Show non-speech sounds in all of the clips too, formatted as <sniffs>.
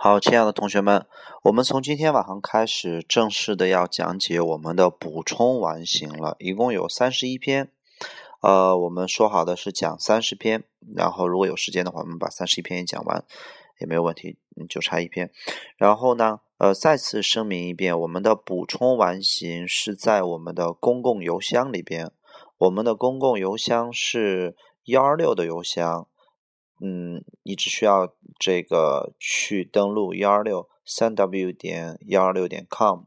好，亲爱的同学们，我们从今天晚上开始正式的要讲解我们的补充完形了，一共有三十一篇。呃，我们说好的是讲三十篇，然后如果有时间的话，我们把三十一篇也讲完也没有问题，就差一篇。然后呢，呃，再次声明一遍，我们的补充完形是在我们的公共邮箱里边，我们的公共邮箱是幺二六的邮箱。嗯，你只需要这个去登录幺二六三 w 点幺二六点 com，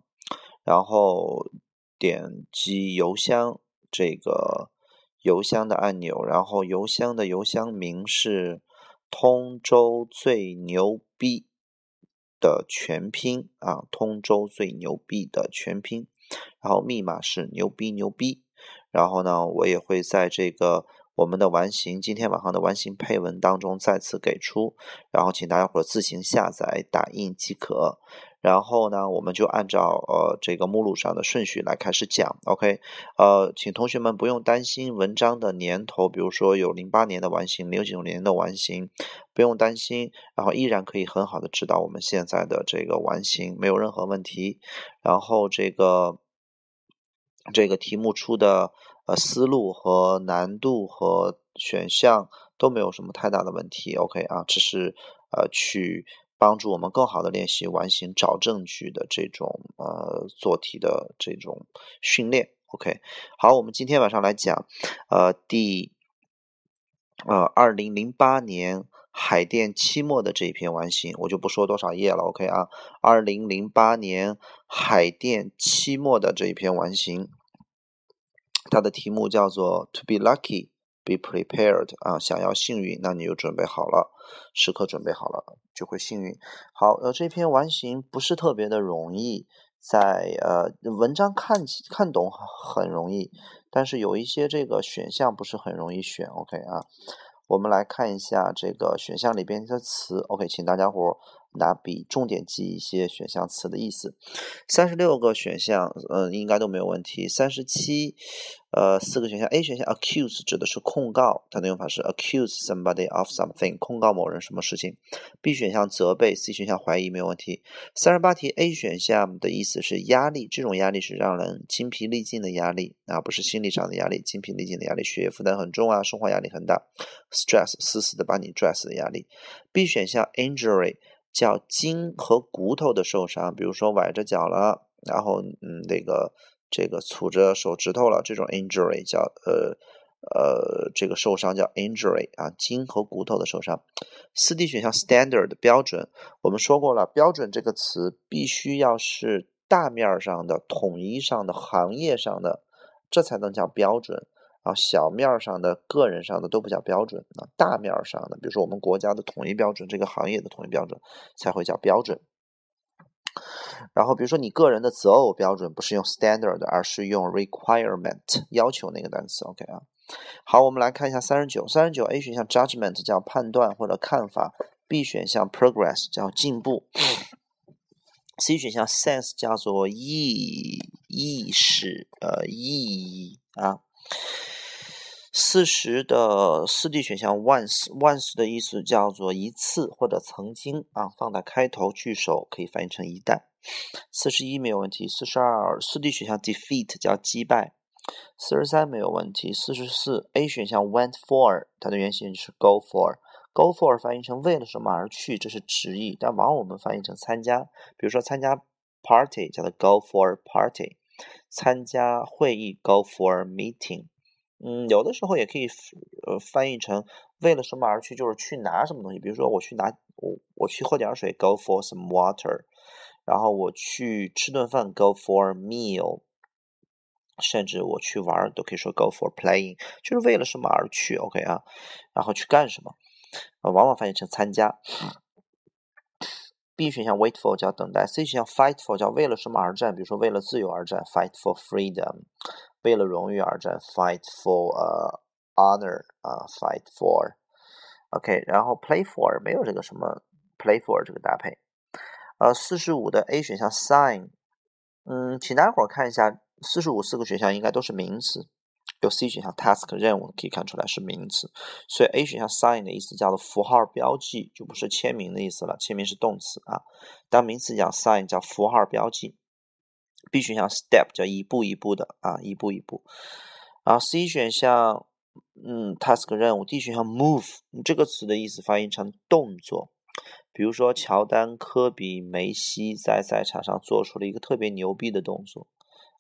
然后点击邮箱这个邮箱的按钮，然后邮箱的邮箱名是通州最牛逼的全拼啊，通州最牛逼的全拼，然后密码是牛逼牛逼，然后呢，我也会在这个。我们的完形，今天晚上的完形配文当中再次给出，然后请大家伙自行下载打印即可。然后呢，我们就按照呃这个目录上的顺序来开始讲。OK，呃，请同学们不用担心文章的年头，比如说有零八年的完形，零九年的完形，不用担心，然后依然可以很好的指导我们现在的这个完形，没有任何问题。然后这个这个题目出的。思路和难度和选项都没有什么太大的问题，OK 啊，只是呃去帮助我们更好的练习完形找证据的这种呃做题的这种训练，OK。好，我们今天晚上来讲呃第呃二零零八年海淀期末的这一篇完形，我就不说多少页了，OK 啊，二零零八年海淀期末的这一篇完形。它的题目叫做 "To be lucky, be prepared" 啊，想要幸运，那你就准备好了，时刻准备好了，就会幸运。好，呃，这篇完形不是特别的容易，在呃文章看起看懂很容易，但是有一些这个选项不是很容易选。OK 啊，我们来看一下这个选项里边的词。OK，请大家伙。拿笔重点记一些选项词的意思，三十六个选项，嗯，应该都没有问题。三十七，呃，四个选项，A 选项 accuse 指的是控告，它的用法是 accuse somebody of something，控告某人什么事情。B 选项责备，C 选项怀疑没有问题。三十八题，A 选项的意思是压力，这种压力是让人精疲力尽的压力，啊，不是心理上的压力，精疲力尽的压力，学业负担很重啊，生活压力很大，stress 死死的把你拽死的压力。B 选项 injury。叫筋和骨头的受伤，比如说崴着脚了，然后嗯，那个这个杵着手指头了，这种 injury 叫呃呃这个受伤叫 injury 啊，筋和骨头的受伤。四 D 选项 standard 标准，我们说过了，标准这个词必须要是大面上的、统一上的、行业上的，这才能叫标准。啊，小面上的、个人上的都不叫标准啊，大面上的，比如说我们国家的统一标准，这个行业的统一标准才会叫标准。然后，比如说你个人的择偶标准不是用 standard，而是用 requirement 要求那个单词。OK 啊，好，我们来看一下三十九，三十九 A 选项 judgment 叫判断或者看法，B 选项 progress 叫进步，C 选项 sense 叫做意意识呃意义啊。四十的四 D 选项，once，once 的意思叫做一次或者曾经啊，放在开头句首可以翻译成一旦。四十一没有问题。四十二四 D 选项，defeat 叫击败。四十三没有问题。四十四 A 选项，went for 它的原型是 go for，go for 翻译成为了什么而去，这是直译，但往往我们翻译成参加。比如说参加 party 叫做 go for party，参加会议 go for meeting。嗯，有的时候也可以呃翻译成为了什么而去，就是去拿什么东西。比如说我去拿我我去喝点水，go for some water。然后我去吃顿饭，go for meal。甚至我去玩都可以说 go for playing，就是为了什么而去，OK 啊？然后去干什么？往往翻译成参加。B 选项 wait for 叫等待，C 选项 fight for 叫为了什么而战？比如说为了自由而战，fight for freedom。为了荣誉而战，fight for 呃 honor 啊，fight for，OK，然后 play for 没有这个什么 play for 这个搭配，呃，四十五的 A 选项 sign，嗯，请大家伙看一下，四十五四个选项应该都是名词，有 C 选项 task 任务可以看出来是名词，所以 A 选项 sign 的意思叫做符号标记，就不是签名的意思了，签名是动词啊。当名词讲 sign 叫符号标记。B 选项 step 叫一步一步的啊，一步一步。然后 C 选项嗯 task 任务，D 选项 move 这个词的意思翻译成动作，比如说乔丹、科比、梅西在赛场上做出了一个特别牛逼的动作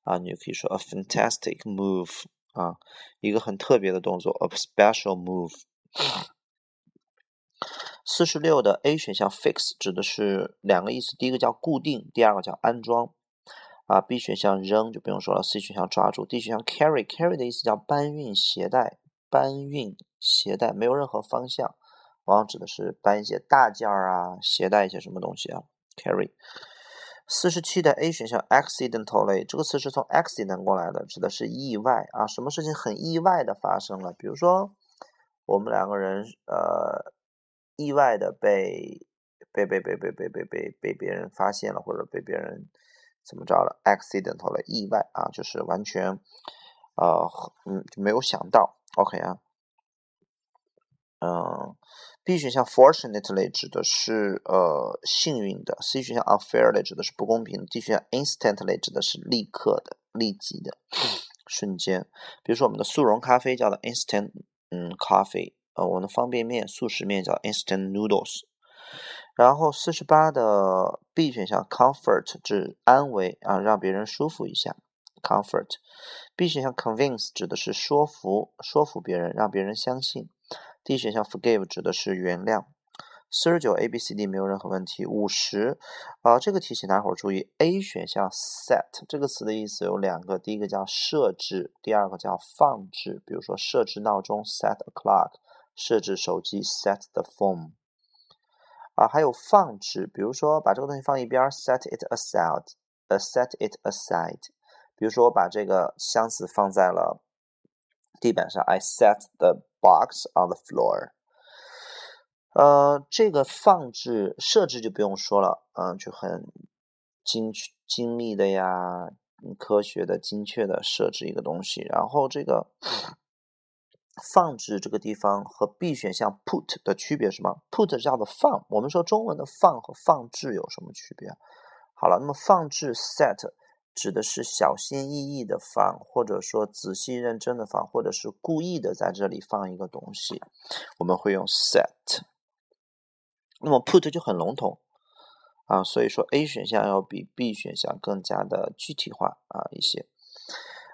啊，你就可以说 a fantastic move。啊，一个很特别的动作，a special move。四十六的 A 选项 fix 指的是两个意思，第一个叫固定，第二个叫安装。啊，B 选项扔就不用说了，C 选项抓住，D 选项 carry，carry 的意思叫搬运、携带、搬运、携带，没有任何方向，往往指的是搬一些大件儿啊，携带一些什么东西啊，carry。四十七的 A 选项 accidentally 这个词是从 accident 过来的，指的是意外啊，什么事情很意外的发生了，比如说我们两个人呃意外的被被被被被被被被被别人发现了，或者被别人怎么着了，accidentally 意外啊，就是完全呃嗯就没有想到，OK 啊。嗯，B 选项 fortunately 指的是呃幸运的，C 选项 unfairly 指的是不公平，D 选项 instantly 指的是立刻的、立即的、瞬间。比如说我们的速溶咖啡叫做 instant 嗯 coffee，呃我们的方便面、速食面叫 instant noodles。然后四十八的 B 选项 comfort 指安慰啊，让别人舒服一下，comfort。B 选项 convince 指的是说服、说服别人，让别人相信。D 选项 forgive 指的是原谅。四十九 A B C D 没有任何问题。五十，啊，这个题请大伙儿注意，A 选项 set 这个词的意思有两个，第一个叫设置，第二个叫放置。比如说设置闹钟 set a clock，设置手机 set the phone。啊，还有放置，比如说把这个东西放一边 set it aside，a set it aside。比如说我把这个箱子放在了地板上，I set the Box on the floor。呃，这个放置设置就不用说了，嗯，就很精精密的呀，科学的、精确的设置一个东西。然后这个放置这个地方和 B 选项 put 的区别是什么？put 叫做放，我们说中文的放和放置有什么区别？好了，那么放置 set。指的是小心翼翼的放，或者说仔细认真的放，或者是故意的在这里放一个东西，我们会用 set。那么 put 就很笼统啊，所以说 A 选项要比 B 选项更加的具体化啊一些。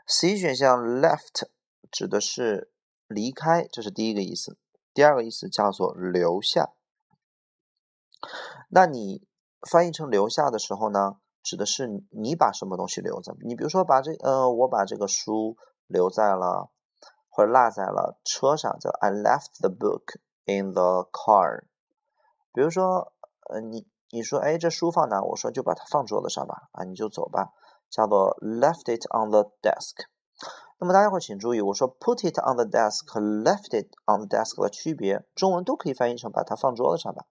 C 选项 left 指的是离开，这是第一个意思。第二个意思叫做留下。那你翻译成留下的时候呢？指的是你把什么东西留在？你比如说把这呃，我把这个书留在了或者落在了车上，叫 I left the book in the car。比如说呃，你你说哎，这书放哪？我说就把它放桌子上吧，啊，你就走吧，叫做 left it on the desk。那么大家伙请注意，我说 put it on the desk 和 left it on the desk 的区别，中文都可以翻译成把它放桌子上吧。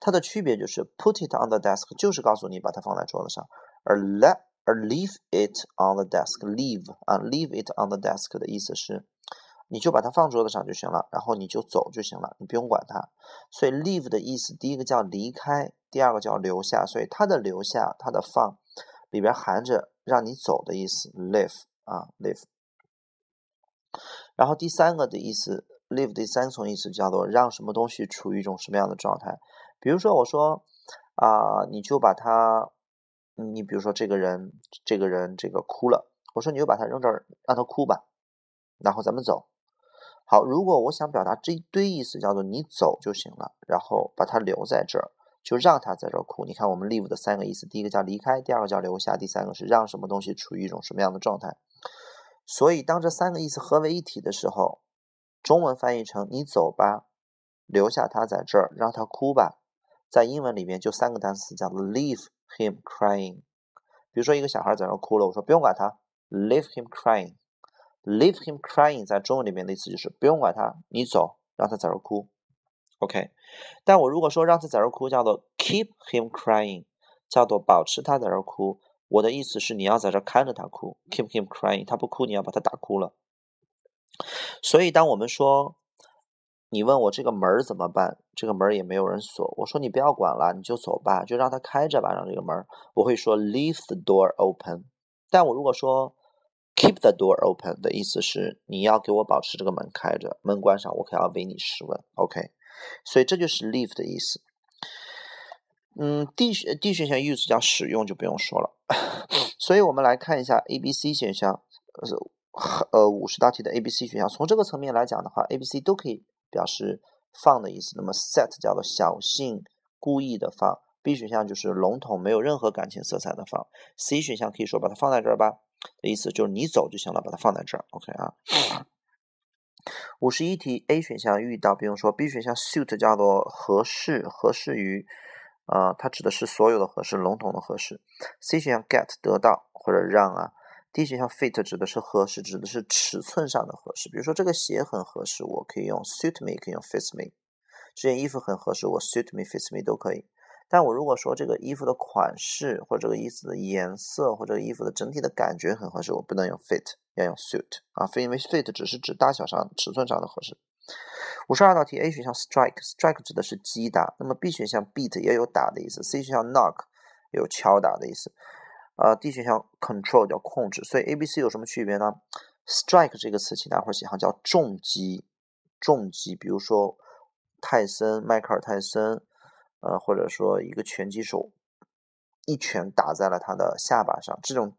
它的区别就是 put it on the desk 就是告诉你把它放在桌子上，而 let 而 leave it on the desk leave 啊 leave it on the desk 的意思是，你就把它放桌子上就行了，然后你就走就行了，你不用管它。所以 leave 的意思，第一个叫离开，第二个叫留下，所以它的留下，它的放里边含着让你走的意思，leave 啊 leave。然后第三个的意思，leave 第三层意思叫做让什么东西处于一种什么样的状态。比如说，我说啊，你就把他，你比如说这个人，这个人这个哭了，我说你就把他扔这儿，让他哭吧，然后咱们走。好，如果我想表达这一堆意思，叫做你走就行了，然后把他留在这儿，就让他在这儿哭。你看我们 leave 的三个意思，第一个叫离开，第二个叫留下，第三个是让什么东西处于一种什么样的状态。所以当这三个意思合为一体的时候，中文翻译成你走吧，留下他在这儿，让他哭吧。在英文里面就三个单词，叫 leave him crying。比如说一个小孩在那哭了，我说不用管他，leave him crying。leave him crying 在中文里面的意思就是不用管他，你走，让他在这哭。OK，但我如果说让他在这哭，叫做 keep him crying，叫做保持他在这哭。我的意思是你要在这看着他哭，keep him crying。他不哭，你要把他打哭了。所以，当我们说你问我这个门怎么办，这个门也没有人锁，我说你不要管了，你就走吧，就让它开着吧，让这个门，我会说 leave the door open。但我如果说 keep the door open 的意思是你要给我保持这个门开着，门关上，我可要为你试问。OK，所以这就是 leave 的意思。嗯，D 选 D 选项 use 叫使用就不用说了，<laughs> 所以我们来看一下 A、B、C 选项，呃呃五十道题的 A、B、C 选项，从这个层面来讲的话，A、B、C 都可以表示放的意思。那么 set 叫做小心、故意的放，B 选项就是笼统、没有任何感情色彩的放，C 选项可以说把它放在这儿吧，的意思就是你走就行了，把它放在这儿。OK 啊。五十一题 A 选项遇到不用说，B 选项 suit 叫做合适，合适于。啊，它指的是所有的合适，笼统的合适。C 选项 get 得到或者让啊。D 选项 fit 指的是合适，指的是尺寸上的合适。比如说这个鞋很合适，我可以用 suit me，可以用 fits me。这件衣服很合适，我 suit me，fits me 都可以。但我如果说这个衣服的款式或者这个衣服的颜色或者衣服的整体的感觉很合适，我不能用 fit，要用 suit 啊，因为 fit 只是指大小上、尺寸上的合适。五十二道题，A 选项 strike，strike 指的是击打，那么 B 选项 beat 也有打的意思，C 选项 knock 有敲打的意思，呃，D 选项 control 叫控制，所以 A、B、C 有什么区别呢？strike 这个词，请大伙儿写上，叫重击，重击，比如说泰森，迈克尔泰森，呃，或者说一个拳击手一拳打在了他的下巴上，这种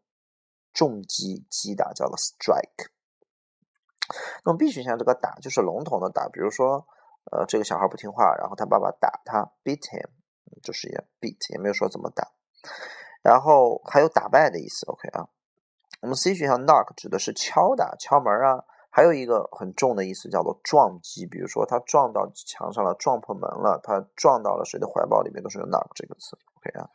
重击击打叫做 strike。那么 B 选项这个打就是笼统的打，比如说，呃，这个小孩不听话，然后他爸爸打他，beat him，就是也 beat，也没有说怎么打。然后还有打败的意思，OK 啊。我们 C 选项 knock 指的是敲打、敲门啊，还有一个很重的意思叫做撞击，比如说他撞到墙上了，撞破门了，他撞到了谁的怀抱里面，都是用 knock 这个词，OK 啊。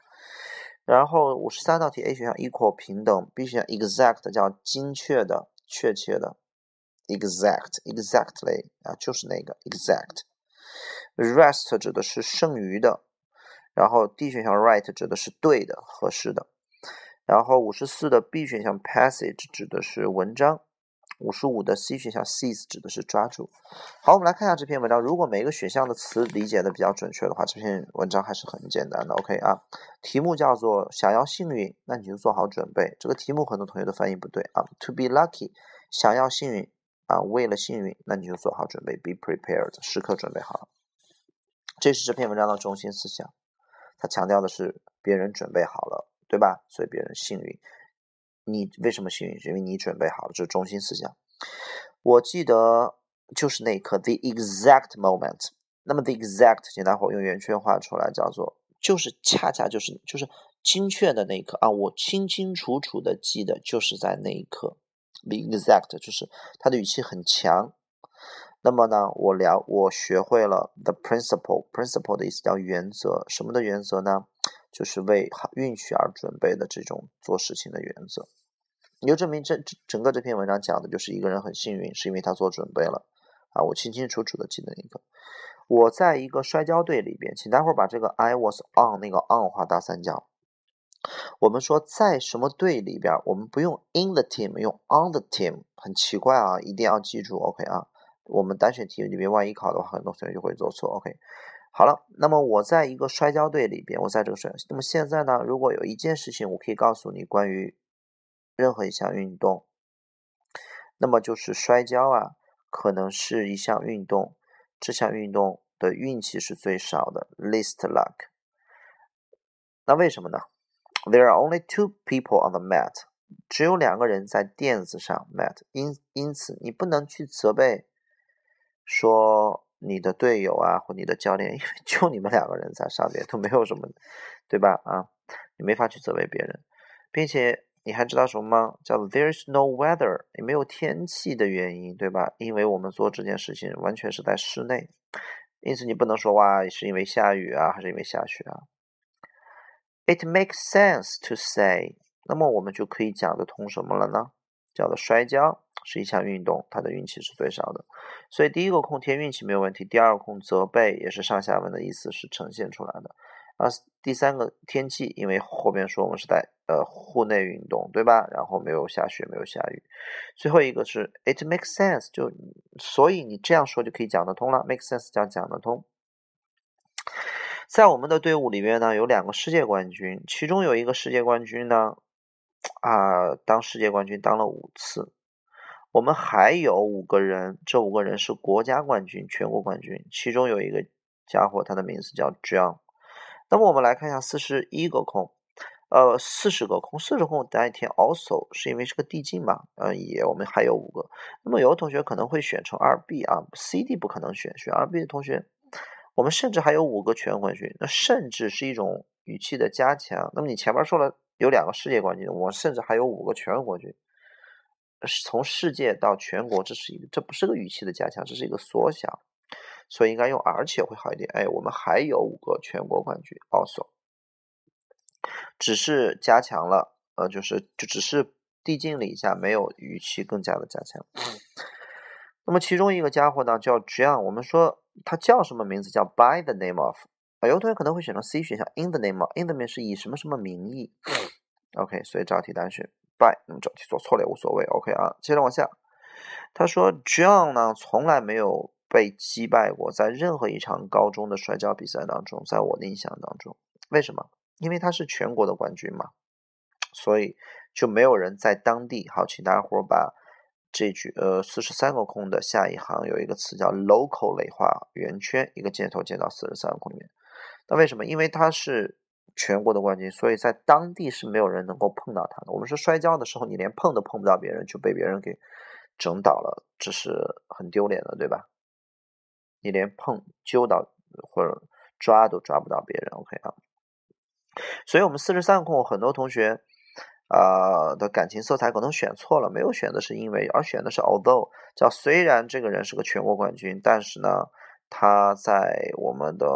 然后五十三道题 A 选项 equal 平等，B 选项 exact 叫精确的、确切的。exact exactly 啊，就是那个 exact。rest 指的是剩余的，然后 D 选项 right 指的是对的、合适的。然后五十四的 B 选项 passage 指的是文章，五十五的 C 选项 seize 指的是抓住。好，我们来看一下这篇文章。如果每一个选项的词理解的比较准确的话，这篇文章还是很简单的。OK 啊，题目叫做想要幸运，那你就做好准备。这个题目很多同学的翻译不对啊，to be lucky，想要幸运。啊，为了幸运，那你就做好准备，be prepared，时刻准备好。这是这篇文章的中心思想，它强调的是别人准备好了，对吧？所以别人幸运。你为什么幸运？因为你准备好了，这是中心思想。我记得就是那一刻，the exact moment。那么 the exact，请大伙用圆圈画出来，叫做就是恰恰就是就是精确的那一刻啊！我清清楚楚的记得就是在那一刻。，the exact 就是他的语气很强。那么呢，我了我学会了 the principle，principle 的意思叫原则，什么的原则呢？就是为运气而准备的这种做事情的原则。你就证明这整个这篇文章讲的就是一个人很幸运，是因为他做准备了啊！我清清楚楚的记得一个，我在一个摔跤队里边，请待会儿把这个 I was on 那个 on 画大三角。我们说在什么队里边，我们不用 in the team，用 on the team，很奇怪啊，一定要记住，OK 啊。我们单选题里面万一考的话，很多同学就会做错，OK。好了，那么我在一个摔跤队里边，我在这个摔，那么现在呢，如果有一件事情我可以告诉你关于任何一项运动，那么就是摔跤啊，可能是一项运动，这项运动的运气是最少的，least luck。那为什么呢？There are only two people on the mat，只有两个人在垫子上 mat，因因此你不能去责备说你的队友啊或你的教练，因为 <laughs> 就你们两个人在上面都没有什么，对吧？啊，你没法去责备别人，并且你还知道什么吗？叫做 There's no weather，也没有天气的原因，对吧？因为我们做这件事情完全是在室内，因此你不能说哇是因为下雨啊还是因为下雪啊。It makes sense to say，那么我们就可以讲得通什么了呢？叫做摔跤是一项运动，它的运气是最少的。所以第一个空填运气没有问题，第二个空责备也是上下文的意思是呈现出来的。啊第三个天气，因为后边说我们是在呃户内运动，对吧？然后没有下雪，没有下雨。最后一个是 it makes sense，就所以你这样说就可以讲得通了。make sense 讲讲得通。在我们的队伍里面呢，有两个世界冠军，其中有一个世界冠军呢，啊，当世界冠军当了五次。我们还有五个人，这五个人是国家冠军、全国冠军，其中有一个家伙，他的名字叫 John。那么我们来看一下四十一个空，呃，四十个空，四十空单填 also 是因为是个递进嘛，呃，也我们还有五个。那么有的同学可能会选成二 B 啊，C、D 不可能选，选二 B 的同学，我们甚至还有五个全国冠军。那甚至是一种语气的加强。那么你前面说了有两个世界冠军，我甚至还有五个全国冠军。从世界到全国，这是一个，这不是个语气的加强，这是一个缩小，所以应该用而且会好一点。哎，我们还有五个全国冠军，also，只是加强了，呃，就是就只是递进了一下，没有语气更加的加强。那么其中一个家伙呢叫 John，我们说他叫什么名字？叫 By the name of，啊，有同学可能会选择 C 选项，In the name of，In the name 是以什么什么名义？OK，所以这道题答案选。败，那么整体做错了也无所谓，OK 啊。接着往下，他说 John 呢从来没有被击败过，在任何一场高中的摔跤比赛当中，在我的印象当中，为什么？因为他是全国的冠军嘛，所以就没有人在当地。好，请大家伙把这句呃四十三个空的下一行有一个词叫 local 类化圆圈，一个箭头箭到四十三个空里面。那为什么？因为他是。全国的冠军，所以在当地是没有人能够碰到他的。我们说摔跤的时候，你连碰都碰不到别人，就被别人给整倒了，这是很丢脸的，对吧？你连碰、揪到或者抓都抓不到别人，OK 啊？所以，我们四十三个空很多同学啊的感情色彩可能选错了，没有选的是因为，而选的是 although，叫虽然这个人是个全国冠军，但是呢，他在我们的。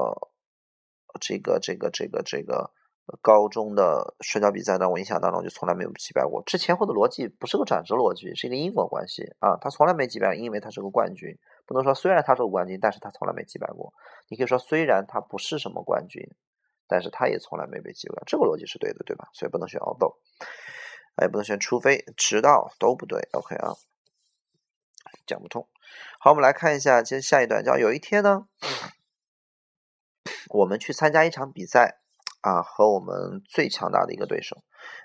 这个这个这个这个高中的摔跤比赛呢，我印象当中就从来没有击败过。这前后的逻辑不是个转折逻辑，是一个因果关系啊。他从来没击败，因为他是个冠军。不能说虽然他是个冠军，但是他从来没击败过。你可以说虽然他不是什么冠军，但是他也从来没被击败。这个逻辑是对的，对吧？所以不能选 although，也不能选除非、直到都不对。OK 啊，讲不通。好，我们来看一下接下一段，叫有一天呢。我们去参加一场比赛啊，和我们最强大的一个对手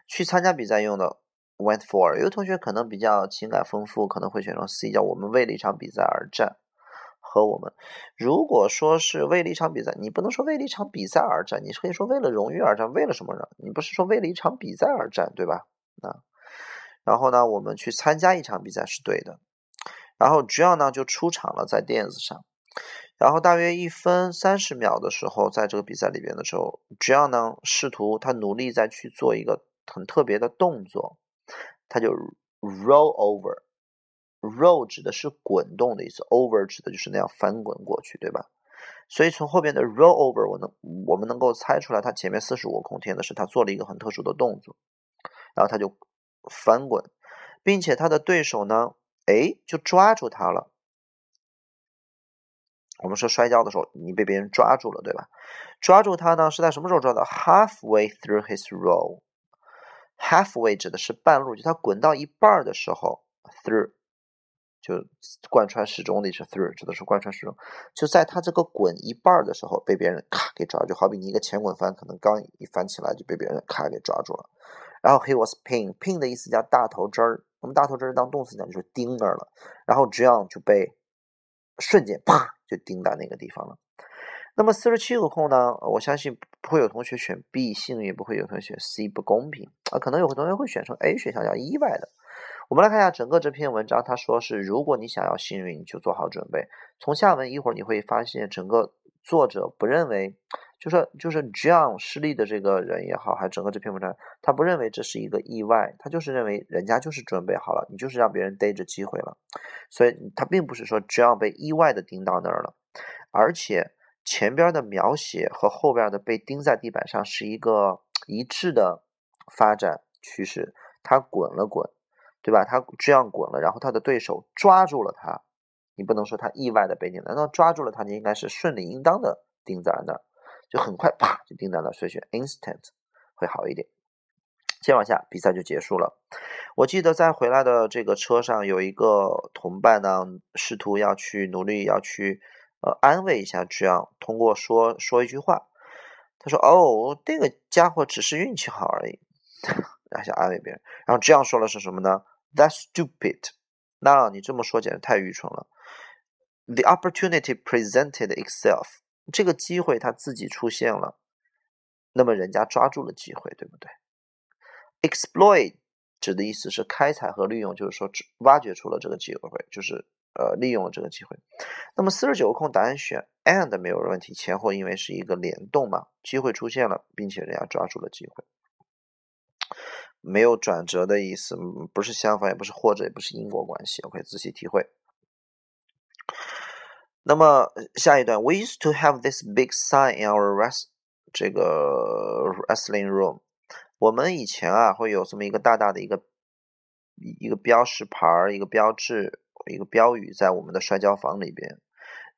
去参加比赛用的 went for。有同学可能比较情感丰富，可能会选择 C，叫我们为了一场比赛而战。和我们，如果说是为了一场比赛，你不能说为了一场比赛而战，你可以说为了荣誉而战，为了什么呢？你不是说为了一场比赛而战，对吧？啊，然后呢，我们去参加一场比赛是对的。然后 John 呢就出场了，在垫子上。然后大约一分三十秒的时候，在这个比赛里边的时候，John 呢试图他努力在去做一个很特别的动作，他就 roll over，roll 指的是滚动的意思，over 指的就是那样翻滚过去，对吧？所以从后边的 roll over，我能我们能够猜出来，他前面四十五个空填的是他做了一个很特殊的动作，然后他就翻滚，并且他的对手呢，哎，就抓住他了。我们说摔跤的时候，你被别人抓住了，对吧？抓住他呢，是在什么时候抓的？Halfway through his roll，halfway 指的是半路，就他滚到一半的时候，through 就贯穿始终的意思，through 指的是贯穿始终。就在他这个滚一半的时候，被别人咔给抓住，好比你一个前滚翻，可能刚一翻起来就被别人咔给抓住了。然后 he was pinned，pin 的意思叫大头针儿，我们大头针儿当动词讲就是钉那儿了。然后 John 就被瞬间啪。就盯到那个地方了。那么四十七个空呢？我相信不会有同学选 B，幸运不会有同学选 C，不公平啊！可能有同学会选成 A 选项，叫意外的。我们来看一下整个这篇文章，他说是：如果你想要幸运，你就做好准备。从下文一会儿你会发现，整个作者不认为。就说就是 John 失利的这个人也好，还整个这篇文章，他不认为这是一个意外，他就是认为人家就是准备好了，你就是让别人逮着机会了，所以他并不是说 John 被意外的钉到那儿了，而且前边的描写和后边的被钉在地板上是一个一致的发展趋势，他滚了滚，对吧？他这样滚了，然后他的对手抓住了他，你不能说他意外的被钉，难道抓住了他，你应该是顺理应当的钉在那儿。就很快啪就定在了，所以选 instant 会好一点。接往下，比赛就结束了。我记得在回来的这个车上，有一个同伴呢，试图要去努力要去呃安慰一下这样，通过说说一句话，他说：“哦，那个家伙只是运气好而已。<laughs> ”然后想安慰别人，然后这样说了是什么呢？That's stupid。那你这么说简直太愚蠢了。The opportunity presented itself。这个机会它自己出现了，那么人家抓住了机会，对不对？Exploit。指的意思是开采和利用，就是说挖掘出了这个机会，就是呃利用了这个机会。那么四十九个空答案选 and 没有问题，前后因为是一个联动嘛，机会出现了，并且人家抓住了机会，没有转折的意思，不是相反，也不是或者，也不是因果关系。OK，仔细体会。那么下一段，We used to have this big sign in our rest 这个 wrestling room。我们以前啊，会有这么一个大大的一个一个标识牌儿，一个标志，一个标语在我们的摔跤房里边。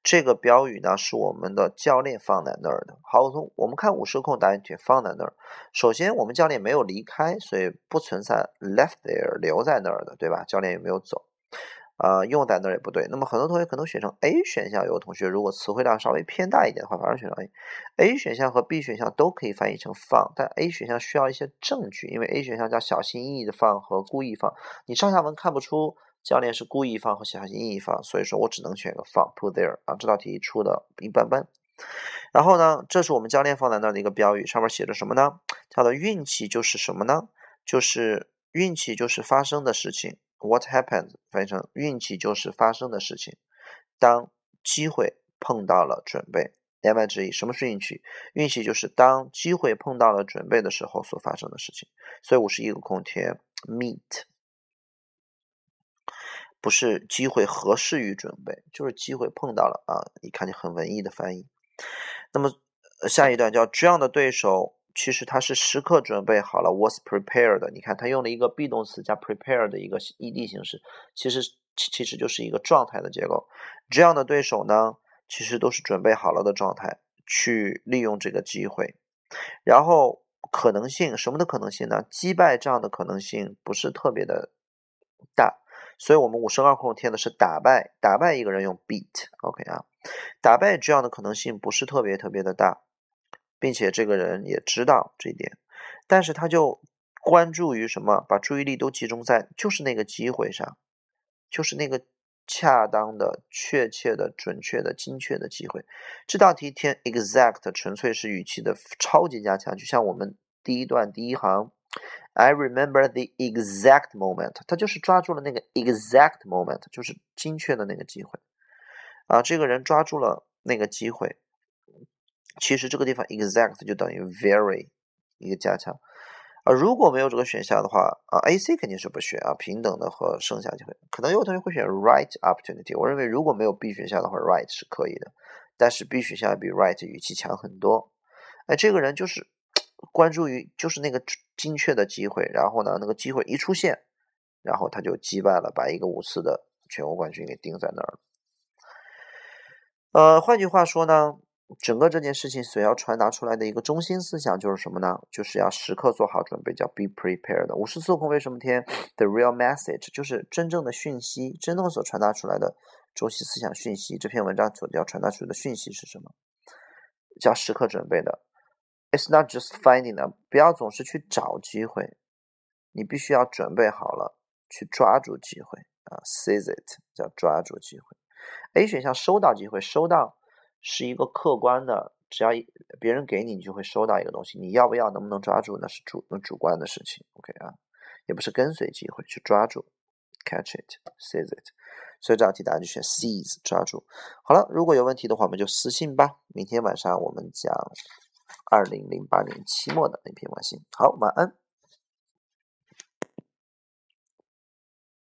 这个标语呢，是我们的教练放在那儿的。好，从我们看五十空答案题放在那儿。首先，我们教练没有离开，所以不存在 left there 留在那儿的，对吧？教练有没有走？啊，用在那儿也不对。那么很多同学可能选成 A 选项，有的同学如果词汇量稍微偏大一点的话，反而选成 A。A 选项和 B 选项都可以翻译成放，但 A 选项需要一些证据，因为 A 选项叫小心翼翼的放和故意放，你上下文看不出教练是故意放和小心翼翼放，所以说我只能选个放，put there 啊。这道题出的一般般。然后呢，这是我们教练放在那儿的一个标语，上面写着什么呢？叫做运气就是什么呢？就是运气就是发生的事情。What happens？翻译成运气就是发生的事情。当机会碰到了准备，言外之意，什么是运气？运气就是当机会碰到了准备的时候所发生的事情。所以五十一个空填 meet，不是机会合适于准备，就是机会碰到了啊！一看就很文艺的翻译。那么下一段叫这样的对手。其实他是时刻准备好了，was prepared。你看他用了一个 be 动词加 prepare 的一个 ed 形式，其实其实就是一个状态的结构。这样的对手呢，其实都是准备好了的状态，去利用这个机会。然后可能性什么的可能性呢？击败这样的可能性不是特别的大，所以我们五十二空填的是打败，打败一个人用 beat。OK 啊，打败这样的可能性不是特别特别的大。并且这个人也知道这一点，但是他就关注于什么？把注意力都集中在就是那个机会上，就是那个恰当的、确切的、准确的、精确的机会。这道题填 exact 纯粹是语气的超级加强，就像我们第一段第一行，I remember the exact moment，他就是抓住了那个 exact moment，就是精确的那个机会。啊，这个人抓住了那个机会。其实这个地方 exact 就等于 very 一个加强，啊，如果没有这个选项的话，啊，A C 肯定是不选啊，平等的和剩下机会，可能有同学会选 right opportunity。我认为如果没有 B 选项的话，right 是可以的，但是 B 选项比 right 语气强很多。哎，这个人就是关注于就是那个精确的机会，然后呢，那个机会一出现，然后他就击败了，把一个五次的全国冠军给钉在那儿了。呃，换句话说呢？整个这件事情所要传达出来的一个中心思想就是什么呢？就是要时刻做好准备，叫 be prepared。五十四空为什么填 <sniffs> the real message？就是真正的讯息，真正所传达出来的中心思想讯息。这篇文章所要传达出来的讯息是什么？叫时刻准备的。It's not just finding them，不要总是去找机会，你必须要准备好了去抓住机会啊，seize it，叫抓住机会。A 选项收到机会，收到。是一个客观的，只要别人给你，你就会收到一个东西。你要不要，能不能抓住，那是主那主观的事情。OK 啊，也不是跟随机会去抓住，catch it，seize it。所以这道题答案就选 seize，抓住。好了，如果有问题的话，我们就私信吧。明天晚上我们讲二零零八年期末的那篇完形。好，晚安。